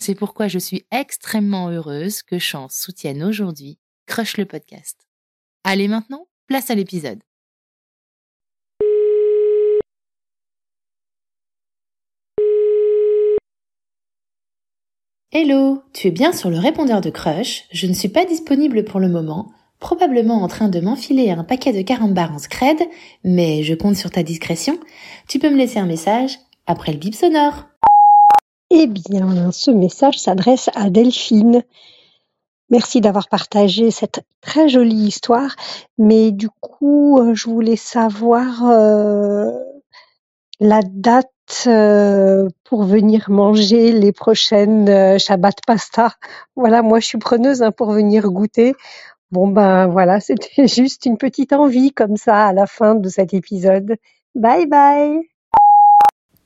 C'est pourquoi je suis extrêmement heureuse que Chance soutienne aujourd'hui Crush le podcast. Allez maintenant, place à l'épisode. Hello, tu es bien sur le répondeur de Crush. Je ne suis pas disponible pour le moment, probablement en train de m'enfiler un paquet de carambars en scred, mais je compte sur ta discrétion. Tu peux me laisser un message après le bip sonore. Eh bien, ce message s'adresse à Delphine. Merci d'avoir partagé cette très jolie histoire, mais du coup, euh, je voulais savoir euh, la date euh, pour venir manger les prochaines Shabbat pasta. Voilà, moi je suis preneuse hein, pour venir goûter. Bon ben voilà, c'était juste une petite envie comme ça à la fin de cet épisode. Bye bye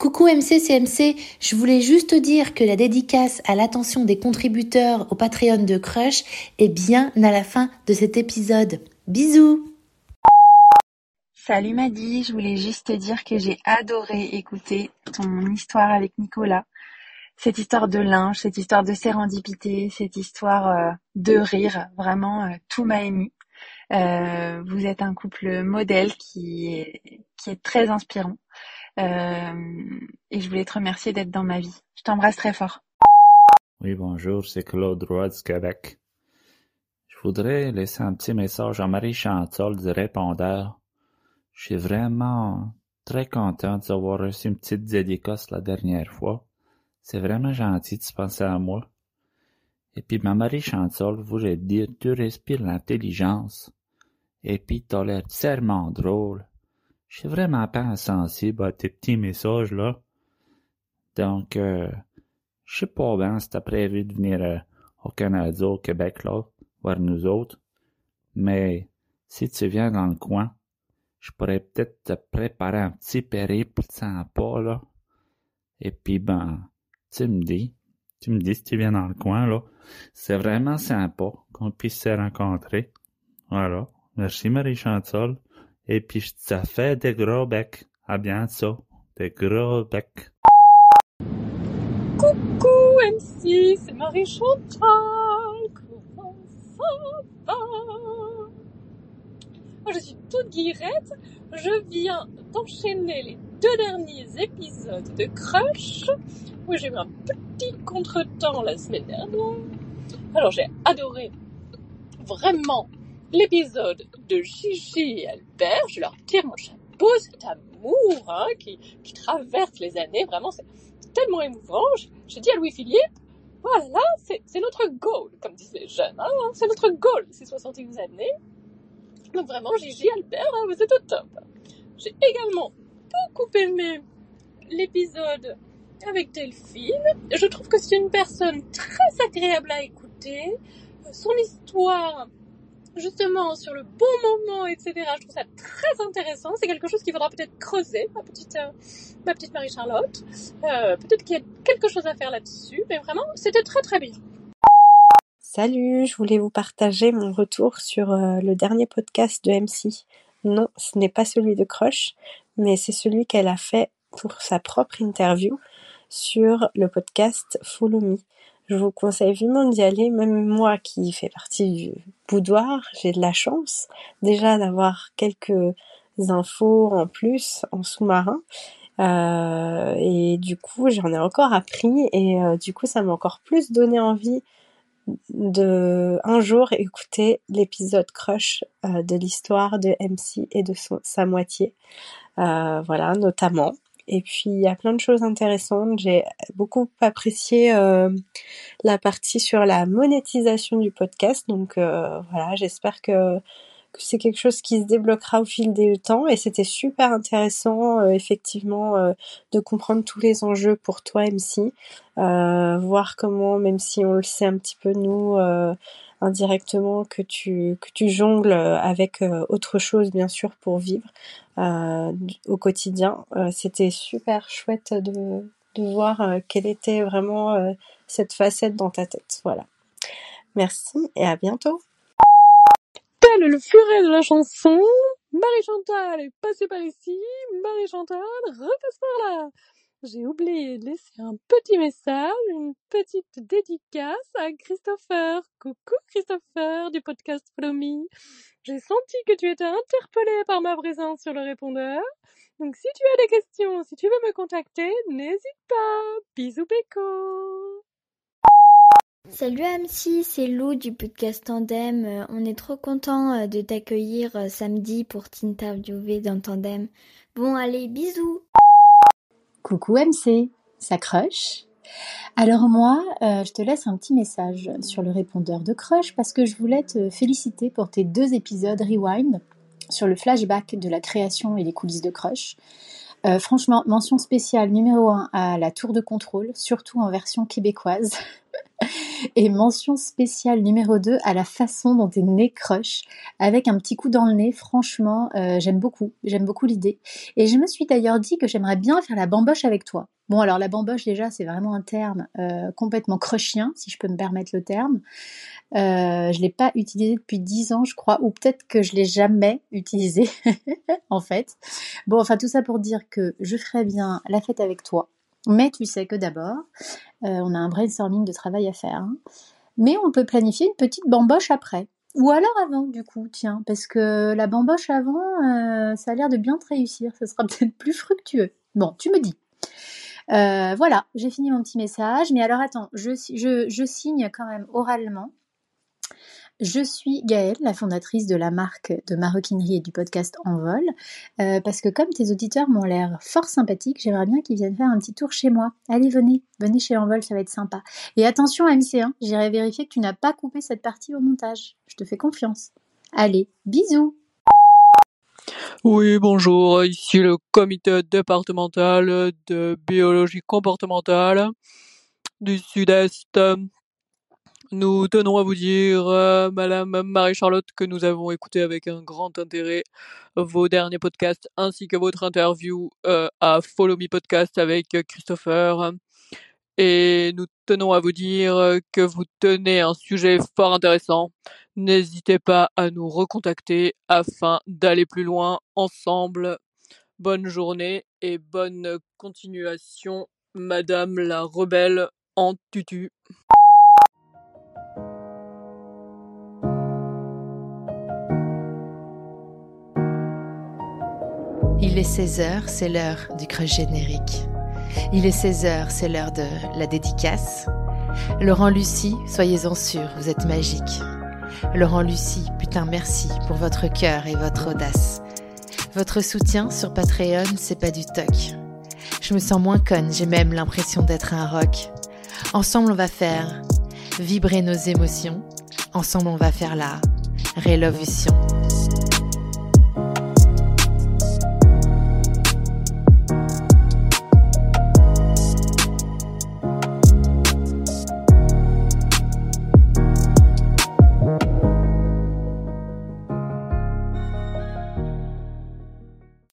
Coucou MCCMC, je voulais juste dire que la dédicace à l'attention des contributeurs au Patreon de Crush est bien à la fin de cet épisode. Bisous Salut Maddy, je voulais juste te dire que j'ai adoré écouter ton histoire avec Nicolas. Cette histoire de linge, cette histoire de sérendipité, cette histoire euh, de rire, vraiment euh, tout m'a ému. Euh, vous êtes un couple modèle qui est très inspirant. Et je voulais te remercier d'être dans ma vie. Je t'embrasse très fort. Oui, bonjour, c'est Claude Roy du Québec. Je voudrais laisser un petit message à Marie Chantal du répondeur je suis vraiment très content d'avoir reçu une petite dédicace la dernière fois. C'est vraiment gentil de se penser à moi. Et puis ma Marie Chancel voulait dire tu respires l'intelligence. Et puis t'as l'air tellement drôle. Je suis vraiment pas insensible à tes petits messages là. Donc euh, je sais pas bien si t'as prévu de venir euh, au Canada, au Québec là, voir nous autres. Mais si tu viens dans le coin, je pourrais peut-être te préparer un petit périple sympa, là. Et puis, ben, tu me dis, tu me dis si tu viens dans le coin, là. C'est vraiment sympa qu'on puisse se rencontrer. Voilà. Merci Marie-Chantal. Et puis, te fais des gros becs. À bientôt. Des gros becs. Coucou MC, c'est Marie-Chantal. Comment ça va? je suis toute guirette. Je viens d'enchaîner les deux derniers épisodes de Crush, où j'ai eu un petit contretemps la semaine dernière. Alors j'ai adoré vraiment l'épisode de Gigi et Albert. Je leur tire mon chapeau, cet amour hein, qui, traverse les années. Vraiment, c'est tellement émouvant. J'ai dit à Louis-Philippe, voilà, c'est notre goal, comme disent les jeunes. Hein, c'est notre goal, ces 71 années. Donc vraiment, Gigi, Albert, hein, vous êtes au top. J'ai également beaucoup aimé l'épisode avec Delphine. Je trouve que c'est une personne très agréable à écouter. Son histoire, justement, sur le bon moment, etc. Je trouve ça très intéressant. C'est quelque chose qu'il faudra peut-être creuser, ma petite, euh, ma petite Marie-Charlotte. Euh, peut-être qu'il y a quelque chose à faire là-dessus. Mais vraiment, c'était très très bien. Salut, je voulais vous partager mon retour sur euh, le dernier podcast de MC. Non, ce n'est pas celui de Crush, mais c'est celui qu'elle a fait pour sa propre interview sur le podcast Follow Me. Je vous conseille vivement d'y aller, même moi qui fais partie du boudoir, j'ai de la chance déjà d'avoir quelques infos en plus en sous-marin. Euh, et du coup, j'en ai encore appris et euh, du coup, ça m'a encore plus donné envie de un jour écouter l'épisode crush euh, de l'histoire de MC et de sa moitié. Voilà, notamment. Et puis il y a plein de choses intéressantes. J'ai beaucoup apprécié euh, la partie sur la monétisation du podcast. Donc voilà, j'espère que que c'est quelque chose qui se débloquera au fil des temps et c'était super intéressant euh, effectivement euh, de comprendre tous les enjeux pour toi MC, euh, voir comment même si on le sait un petit peu nous indirectement que tu que tu jongles avec autre chose bien sûr pour vivre au quotidien, c'était super chouette de de voir quelle était vraiment cette facette dans ta tête. Voilà. Merci et à bientôt le furet de la chanson. Marie-Chantal est passée par ici. Marie-Chantal repasse par là. J'ai oublié de laisser un petit message, une petite dédicace à Christopher. Coucou Christopher du podcast Follow Me. J'ai senti que tu étais interpellé par ma présence sur le répondeur. Donc si tu as des questions, si tu veux me contacter, n'hésite pas. Bisous Péco. Salut MC, c'est Lou du podcast Tandem. Euh, on est trop content euh, de t'accueillir euh, samedi pour t'interviewer dans Tandem. Bon allez, bisous Coucou MC, ça crush? Alors moi, je te laisse un petit message sur le répondeur de Crush parce que je voulais te féliciter pour tes deux épisodes Rewind sur le flashback de la création et les coulisses de Crush. franchement, mention spéciale numéro 1 à la tour de contrôle, surtout en version québécoise. Et mention spéciale numéro 2 à la façon dont est né Crush, avec un petit coup dans le nez, franchement, euh, j'aime beaucoup, j'aime beaucoup l'idée. Et je me suis d'ailleurs dit que j'aimerais bien faire la bamboche avec toi. Bon alors la bamboche déjà c'est vraiment un terme euh, complètement crushien, si je peux me permettre le terme. Euh, je l'ai pas utilisé depuis 10 ans je crois, ou peut-être que je l'ai jamais utilisé en fait. Bon enfin tout ça pour dire que je ferais bien la fête avec toi. Mais tu sais que d'abord, euh, on a un brainstorming de travail à faire. Hein. Mais on peut planifier une petite bamboche après. Ou alors avant, du coup, tiens, parce que la bamboche avant, euh, ça a l'air de bien te réussir. Ça sera peut-être plus fructueux. Bon, tu me dis. Euh, voilà, j'ai fini mon petit message. Mais alors attends, je, je signe quand même oralement je suis Gaëlle, la fondatrice de la marque de maroquinerie et du podcast Envol, euh, parce que comme tes auditeurs m'ont l'air fort sympathiques, j'aimerais bien qu'ils viennent faire un petit tour chez moi. Allez, venez, venez chez Envol, ça va être sympa. Et attention MC1, j'irai vérifier que tu n'as pas coupé cette partie au montage. Je te fais confiance. Allez, bisous oui, bonjour, ici le comité départemental de biologie comportementale du Sud-Est nous tenons à vous dire, euh, Madame Marie-Charlotte, que nous avons écouté avec un grand intérêt vos derniers podcasts ainsi que votre interview euh, à Follow Me Podcast avec Christopher. Et nous tenons à vous dire que vous tenez un sujet fort intéressant. N'hésitez pas à nous recontacter afin d'aller plus loin ensemble. Bonne journée et bonne continuation, Madame la rebelle en tutu. Il est 16h, c'est l'heure du crush générique. Il est 16h, c'est l'heure de la dédicace. Laurent Lucie, soyez-en sûrs, vous êtes magique. Laurent Lucie, putain merci pour votre cœur et votre audace. Votre soutien sur Patreon, c'est pas du toc. Je me sens moins conne, j'ai même l'impression d'être un rock. Ensemble, on va faire vibrer nos émotions. Ensemble, on va faire la révolution.